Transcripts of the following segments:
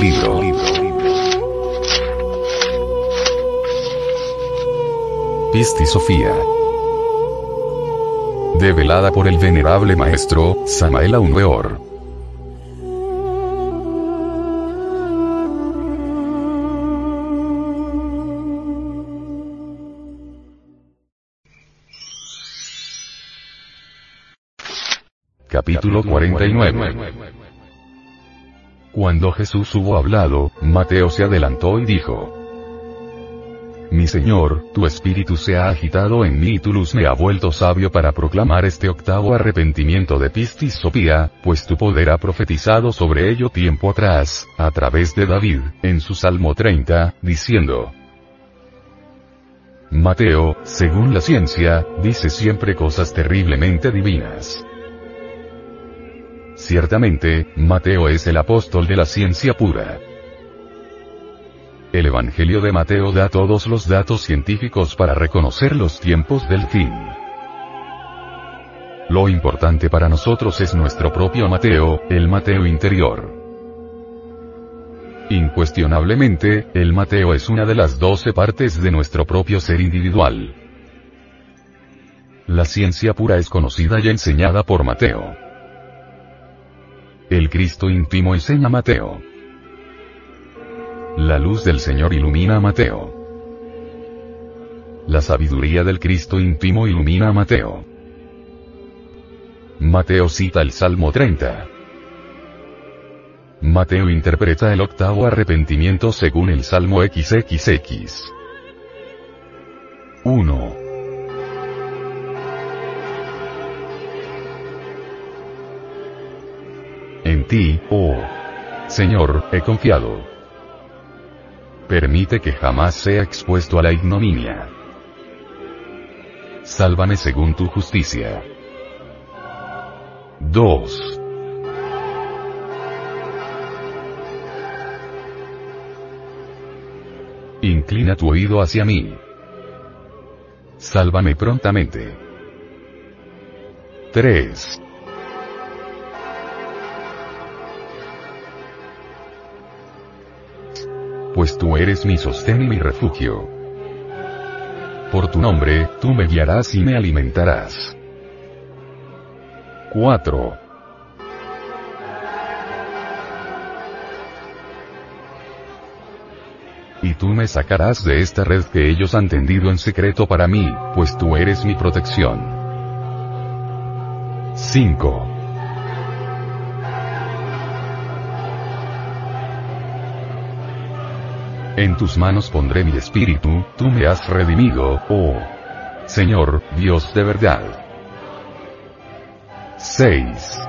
Libro. Pisti Sofía. Develada por el venerable maestro, Samael Aunweor. Capítulo 49 Cuando Jesús hubo hablado, Mateo se adelantó y dijo, Mi Señor, tu espíritu se ha agitado en mí y tu luz me ha vuelto sabio para proclamar este octavo arrepentimiento de Pistis Sopía, pues tu poder ha profetizado sobre ello tiempo atrás, a través de David, en su Salmo 30, diciendo, Mateo, según la ciencia, dice siempre cosas terriblemente divinas. Ciertamente, Mateo es el apóstol de la ciencia pura. El Evangelio de Mateo da todos los datos científicos para reconocer los tiempos del fin. Lo importante para nosotros es nuestro propio Mateo, el Mateo interior. Incuestionablemente, el Mateo es una de las doce partes de nuestro propio ser individual. La ciencia pura es conocida y enseñada por Mateo. El Cristo íntimo enseña a Mateo. La luz del Señor ilumina a Mateo. La sabiduría del Cristo íntimo ilumina a Mateo. Mateo cita el Salmo 30. Mateo interpreta el octavo arrepentimiento según el Salmo XXX. Ti, oh Señor, he confiado. Permite que jamás sea expuesto a la ignominia. Sálvame según tu justicia. 2. Inclina tu oído hacia mí. Sálvame prontamente. 3. Pues tú eres mi sostén y mi refugio. Por tu nombre, tú me guiarás y me alimentarás. 4. Y tú me sacarás de esta red que ellos han tendido en secreto para mí, pues tú eres mi protección. 5. En tus manos pondré mi espíritu, tú me has redimido, oh Señor, Dios de verdad. 6.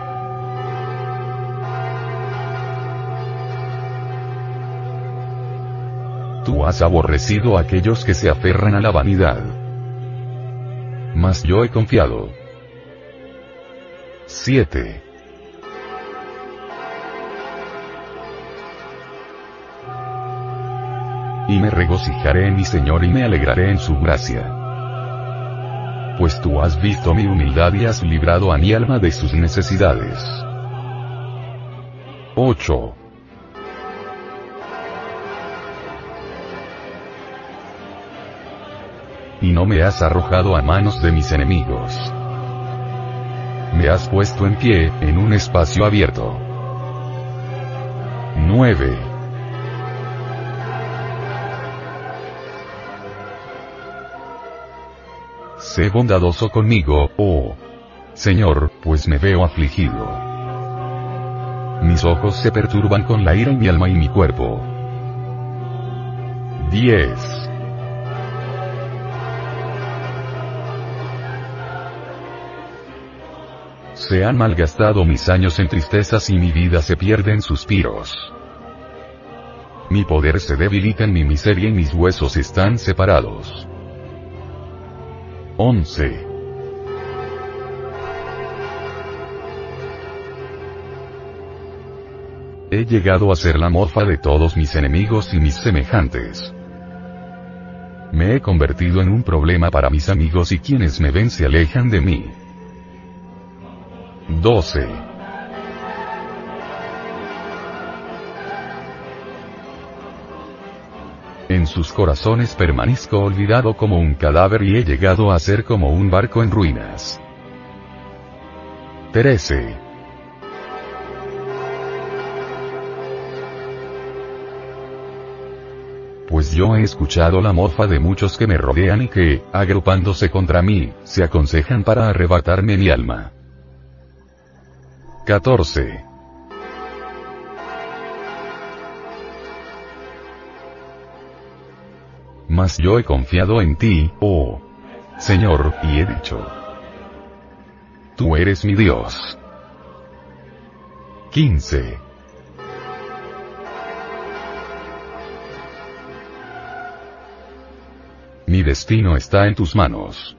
Tú has aborrecido a aquellos que se aferran a la vanidad. Mas yo he confiado. 7. Y me regocijaré en mi Señor y me alegraré en su gracia. Pues tú has visto mi humildad y has librado a mi alma de sus necesidades. 8. Y no me has arrojado a manos de mis enemigos. Me has puesto en pie, en un espacio abierto. 9. Sé bondadoso conmigo, oh Señor, pues me veo afligido. Mis ojos se perturban con la ira en mi alma y mi cuerpo. 10. Se han malgastado mis años en tristezas y mi vida se pierde en suspiros. mi poder se debilita en mi miseria y mis huesos están separados. 11. He llegado a ser la mofa de todos mis enemigos y mis semejantes. Me he convertido en un problema para mis amigos y quienes me ven se alejan de mí. 12. En sus corazones permanezco olvidado como un cadáver y he llegado a ser como un barco en ruinas. 13. pues yo he escuchado la mofa de muchos que me rodean y que, agrupándose contra mí, se aconsejan para arrebatarme mi alma. 14. Mas yo he confiado en ti, oh Señor, y he dicho, Tú eres mi Dios. 15. Mi destino está en tus manos.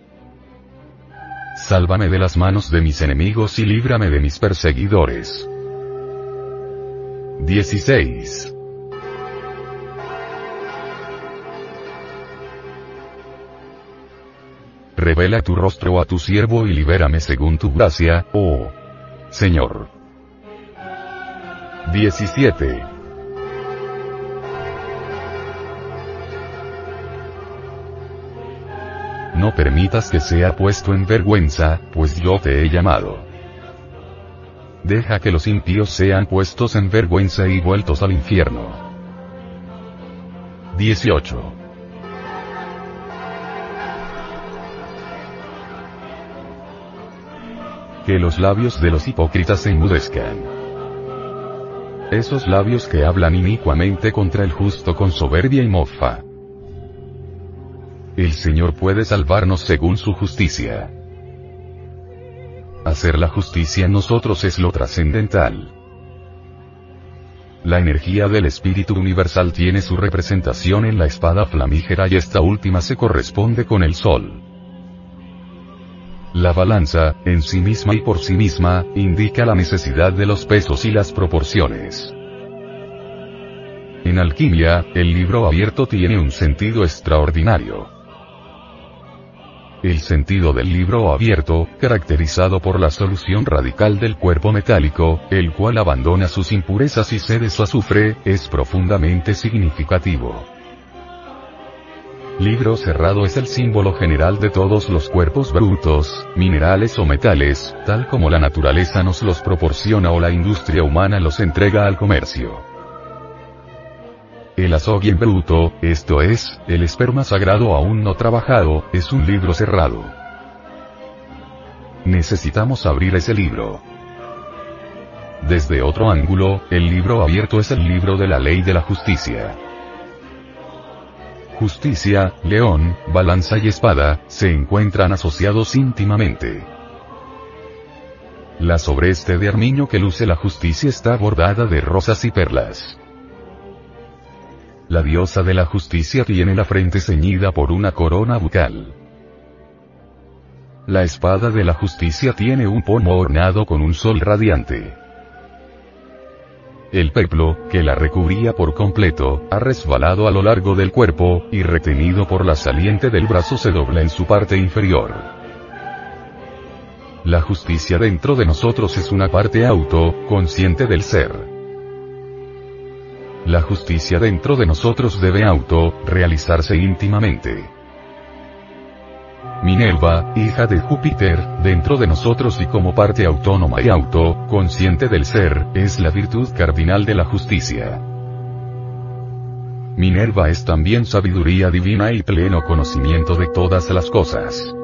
Sálvame de las manos de mis enemigos y líbrame de mis perseguidores. 16. Revela tu rostro a tu siervo y libérame según tu gracia, oh Señor. 17. no permitas que sea puesto en vergüenza, pues yo te he llamado. Deja que los impíos sean puestos en vergüenza y vueltos al infierno. 18. Que los labios de los hipócritas se enmudezcan. Esos labios que hablan inicuamente contra el justo con soberbia y mofa. El Señor puede salvarnos según su justicia. Hacer la justicia en nosotros es lo trascendental. La energía del Espíritu Universal tiene su representación en la espada flamígera y esta última se corresponde con el Sol. La balanza, en sí misma y por sí misma, indica la necesidad de los pesos y las proporciones. En alquimia, el libro abierto tiene un sentido extraordinario. El sentido del libro abierto, caracterizado por la solución radical del cuerpo metálico, el cual abandona sus impurezas y cede su azufre, es profundamente significativo. Libro cerrado es el símbolo general de todos los cuerpos brutos, minerales o metales, tal como la naturaleza nos los proporciona o la industria humana los entrega al comercio. El en bruto, esto es, el esperma sagrado aún no trabajado, es un libro cerrado. Necesitamos abrir ese libro. Desde otro ángulo, el libro abierto es el libro de la ley de la justicia. Justicia, león, balanza y espada, se encuentran asociados íntimamente. La sobreste de armiño que luce la justicia está bordada de rosas y perlas. La diosa de la justicia tiene la frente ceñida por una corona bucal. La espada de la justicia tiene un pomo ornado con un sol radiante. El peplo, que la recubría por completo, ha resbalado a lo largo del cuerpo, y retenido por la saliente del brazo se dobla en su parte inferior. La justicia dentro de nosotros es una parte auto, consciente del ser. La justicia dentro de nosotros debe auto, realizarse íntimamente. Minerva, hija de Júpiter, dentro de nosotros y como parte autónoma y auto, consciente del ser, es la virtud cardinal de la justicia. Minerva es también sabiduría divina y pleno conocimiento de todas las cosas.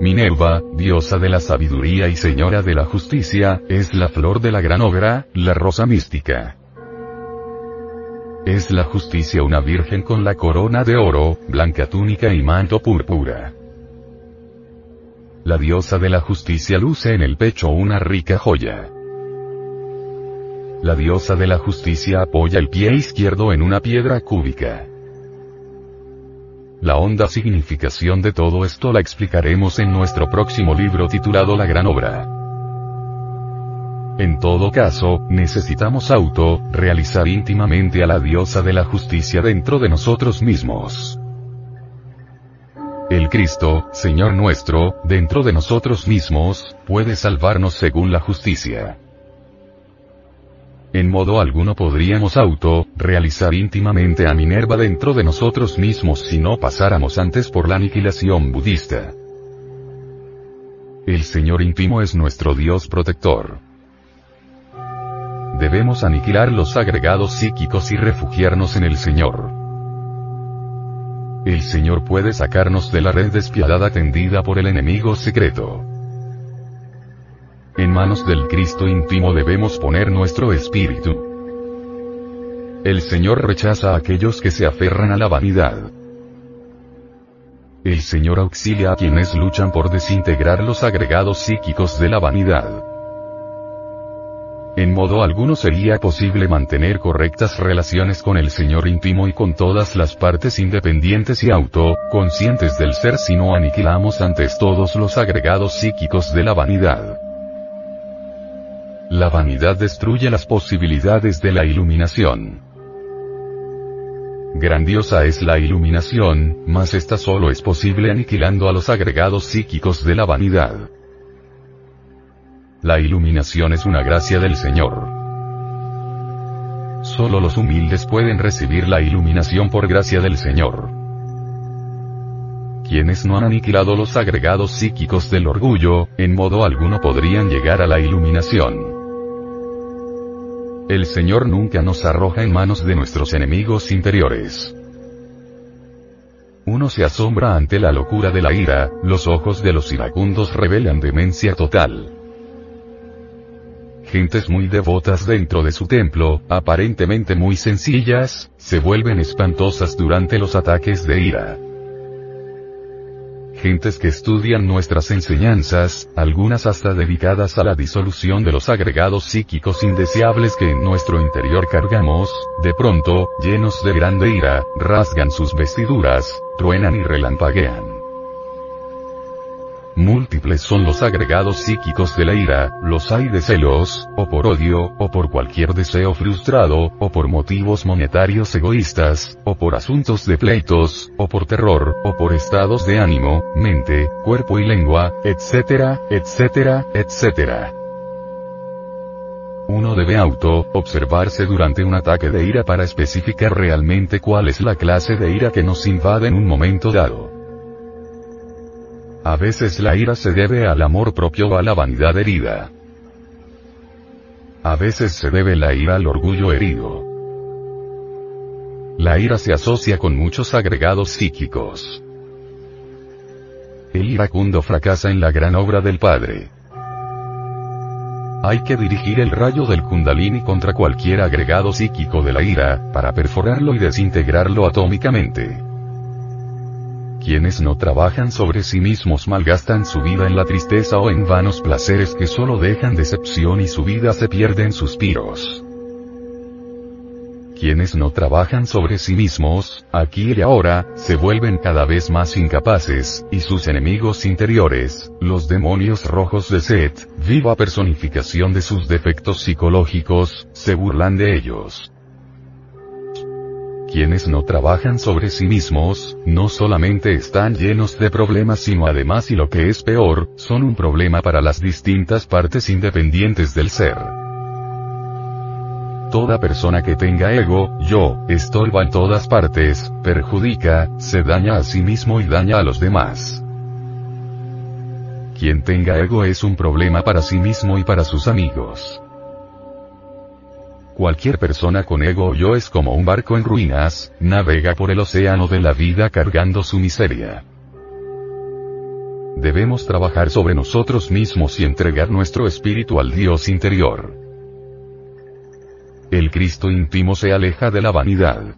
Minerva, diosa de la sabiduría y señora de la justicia, es la flor de la gran obra, la rosa mística. Es la justicia una virgen con la corona de oro, blanca túnica y manto púrpura. La diosa de la justicia luce en el pecho una rica joya. la diosa de la justicia apoya el pie izquierdo en una piedra cúbica. La honda significación de todo esto la explicaremos en nuestro próximo libro titulado La Gran Obra. En todo caso, necesitamos auto, realizar íntimamente a la diosa de la justicia dentro de nosotros mismos. El Cristo, Señor nuestro, dentro de nosotros mismos, puede salvarnos según la justicia. En modo alguno podríamos auto, realizar íntimamente a Minerva dentro de nosotros mismos si no pasáramos antes por la aniquilación budista. El Señor íntimo es nuestro Dios protector. Debemos aniquilar los agregados psíquicos y refugiarnos en el Señor. El Señor puede sacarnos de la red despiadada tendida por el enemigo secreto. En manos del Cristo íntimo debemos poner nuestro espíritu. El Señor rechaza a aquellos que se aferran a la vanidad. El Señor auxilia a quienes luchan por desintegrar los agregados psíquicos de la vanidad. En modo alguno sería posible mantener correctas relaciones con el Señor íntimo y con todas las partes independientes y auto, conscientes del ser si no aniquilamos antes todos los agregados psíquicos de la vanidad. La vanidad destruye las posibilidades de la iluminación. Grandiosa es la iluminación, mas esta solo es posible aniquilando a los agregados psíquicos de la vanidad. La iluminación es una gracia del Señor. Solo los humildes pueden recibir la iluminación por gracia del Señor. Quienes no han aniquilado los agregados psíquicos del orgullo, en modo alguno podrían llegar a la iluminación. El Señor nunca nos arroja en manos de nuestros enemigos interiores. Uno se asombra ante la locura de la ira, los ojos de los iracundos revelan demencia total gentes muy devotas dentro de su templo, aparentemente muy sencillas, se vuelven espantosas durante los ataques de ira. Gentes que estudian nuestras enseñanzas, algunas hasta dedicadas a la disolución de los agregados psíquicos indeseables que en nuestro interior cargamos, de pronto, llenos de grande ira, rasgan sus vestiduras, truenan y relampaguean. Múltiples son los agregados psíquicos de la ira, los hay de celos, o por odio, o por cualquier deseo frustrado, o por motivos monetarios egoístas, o por asuntos de pleitos, o por terror, o por estados de ánimo, mente, cuerpo y lengua, etcétera, etcétera, etcétera. Uno debe auto, observarse durante un ataque de ira para especificar realmente cuál es la clase de ira que nos invade en un momento dado. A veces la ira se debe al amor propio o a la vanidad herida. A veces se debe la ira al orgullo herido. La ira se asocia con muchos agregados psíquicos. El iracundo fracasa en la gran obra del Padre. Hay que dirigir el rayo del kundalini contra cualquier agregado psíquico de la ira, para perforarlo y desintegrarlo atómicamente. Quienes no trabajan sobre sí mismos malgastan su vida en la tristeza o en vanos placeres que solo dejan decepción y su vida se pierde en suspiros. Quienes no trabajan sobre sí mismos, aquí y ahora, se vuelven cada vez más incapaces, y sus enemigos interiores, los demonios rojos de Set, viva personificación de sus defectos psicológicos, se burlan de ellos. Quienes no trabajan sobre sí mismos, no solamente están llenos de problemas sino además y lo que es peor, son un problema para las distintas partes independientes del ser. Toda persona que tenga ego, yo, estorba en todas partes, perjudica, se daña a sí mismo y daña a los demás. Quien tenga ego es un problema para sí mismo y para sus amigos. Cualquier persona con ego o yo es como un barco en ruinas, navega por el océano de la vida cargando su miseria. Debemos trabajar sobre nosotros mismos y entregar nuestro espíritu al Dios interior. El Cristo íntimo se aleja de la vanidad.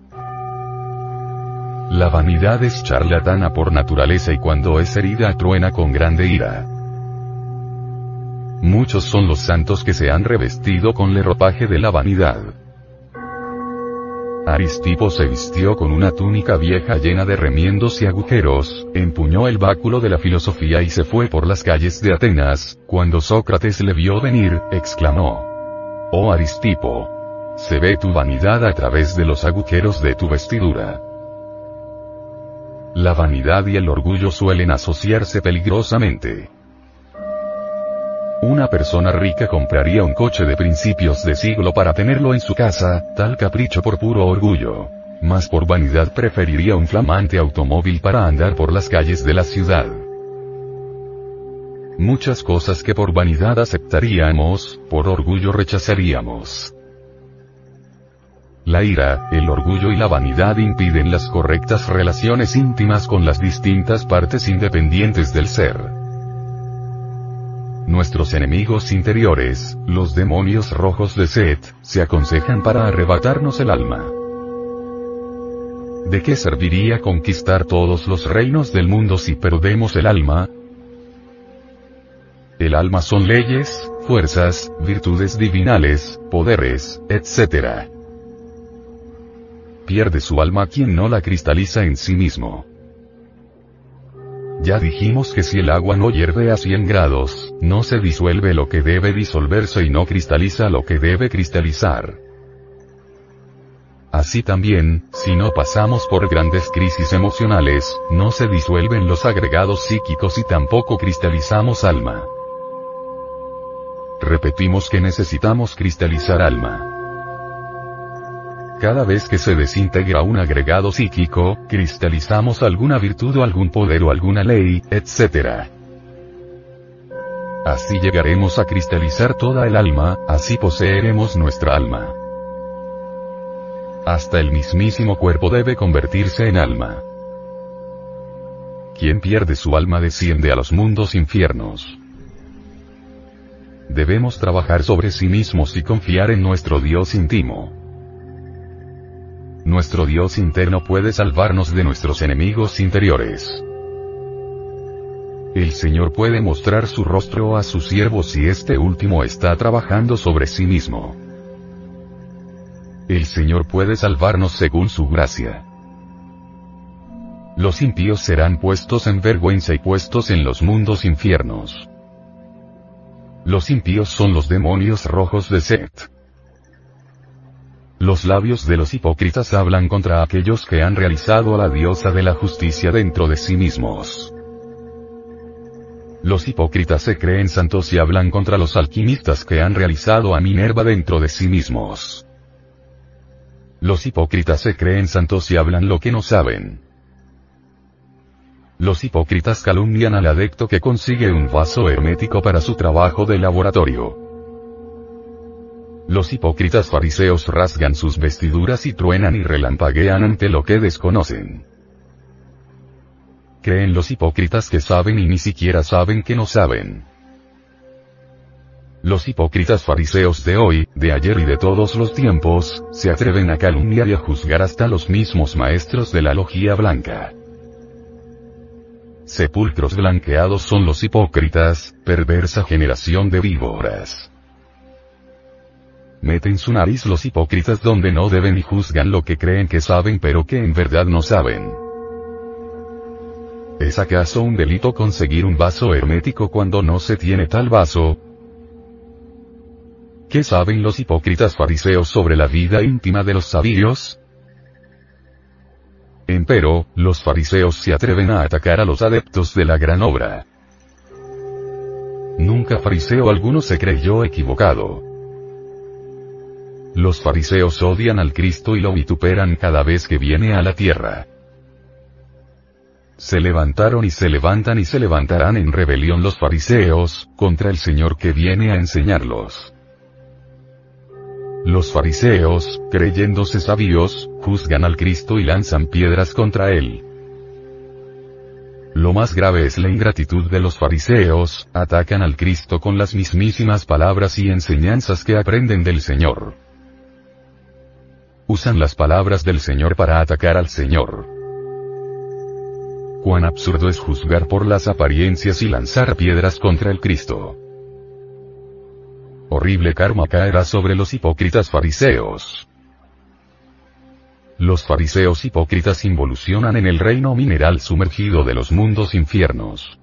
La vanidad es charlatana por naturaleza y cuando es herida truena con grande ira. Muchos son los santos que se han revestido con el ropaje de la vanidad. Aristipo se vistió con una túnica vieja llena de remiendos y agujeros, empuñó el báculo de la filosofía y se fue por las calles de Atenas, cuando Sócrates le vio venir, exclamó. Oh Aristipo. Se ve tu vanidad a través de los agujeros de tu vestidura. La vanidad y el orgullo suelen asociarse peligrosamente. Una persona rica compraría un coche de principios de siglo para tenerlo en su casa, tal capricho por puro orgullo. Mas por vanidad preferiría un flamante automóvil para andar por las calles de la ciudad. Muchas cosas que por vanidad aceptaríamos, por orgullo rechazaríamos. La ira, el orgullo y la vanidad impiden las correctas relaciones íntimas con las distintas partes independientes del ser. Nuestros enemigos interiores, los demonios rojos de Set, se aconsejan para arrebatarnos el alma. ¿De qué serviría conquistar todos los reinos del mundo si perdemos el alma? El alma son leyes, fuerzas, virtudes divinales, poderes, etc. Pierde su alma quien no la cristaliza en sí mismo. Ya dijimos que si el agua no hierve a 100 grados, no se disuelve lo que debe disolverse y no cristaliza lo que debe cristalizar. Así también, si no pasamos por grandes crisis emocionales, no se disuelven los agregados psíquicos y tampoco cristalizamos alma. Repetimos que necesitamos cristalizar alma. Cada vez que se desintegra un agregado psíquico, cristalizamos alguna virtud o algún poder o alguna ley, etc. Así llegaremos a cristalizar toda el alma, así poseeremos nuestra alma. Hasta el mismísimo cuerpo debe convertirse en alma. Quien pierde su alma desciende a los mundos infiernos. Debemos trabajar sobre sí mismos y confiar en nuestro Dios íntimo. Nuestro Dios interno puede salvarnos de nuestros enemigos interiores. El Señor puede mostrar su rostro a su siervo si este último está trabajando sobre sí mismo. El Señor puede salvarnos según su gracia. Los impíos serán puestos en vergüenza y puestos en los mundos infiernos. Los impíos son los demonios rojos de Set. Los labios de los hipócritas hablan contra aquellos que han realizado a la diosa de la justicia dentro de sí mismos. Los hipócritas se creen santos y hablan contra los alquimistas que han realizado a Minerva dentro de sí mismos. Los hipócritas se creen santos y hablan lo que no saben. Los hipócritas calumnian al adecto que consigue un vaso hermético para su trabajo de laboratorio. Los hipócritas fariseos rasgan sus vestiduras y truenan y relampaguean ante lo que desconocen. Creen los hipócritas que saben y ni siquiera saben que no saben. Los hipócritas fariseos de hoy, de ayer y de todos los tiempos, se atreven a calumniar y a juzgar hasta los mismos maestros de la logía blanca. Sepulcros blanqueados son los hipócritas, perversa generación de víboras. Meten su nariz los hipócritas donde no deben y juzgan lo que creen que saben pero que en verdad no saben. ¿Es acaso un delito conseguir un vaso hermético cuando no se tiene tal vaso? ¿Qué saben los hipócritas fariseos sobre la vida íntima de los sabios? Empero, los fariseos se atreven a atacar a los adeptos de la gran obra. Nunca fariseo alguno se creyó equivocado. Los fariseos odian al Cristo y lo vituperan cada vez que viene a la tierra. Se levantaron y se levantan y se levantarán en rebelión los fariseos, contra el Señor que viene a enseñarlos. Los fariseos, creyéndose sabios, juzgan al Cristo y lanzan piedras contra él. Lo más grave es la ingratitud de los fariseos, atacan al Cristo con las mismísimas palabras y enseñanzas que aprenden del Señor usan las palabras del Señor para atacar al Señor. Cuán absurdo es juzgar por las apariencias y lanzar piedras contra el Cristo. Horrible karma caerá sobre los hipócritas fariseos. Los fariseos hipócritas involucionan en el reino mineral sumergido de los mundos infiernos.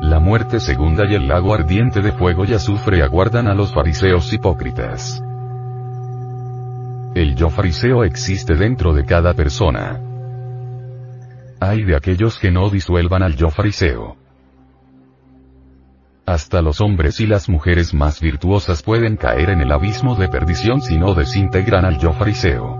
La muerte segunda y el lago ardiente de fuego y azufre aguardan a los fariseos hipócritas. El yo fariseo existe dentro de cada persona. Hay de aquellos que no disuelvan al yo fariseo. Hasta los hombres y las mujeres más virtuosas pueden caer en el abismo de perdición si no desintegran al yo fariseo.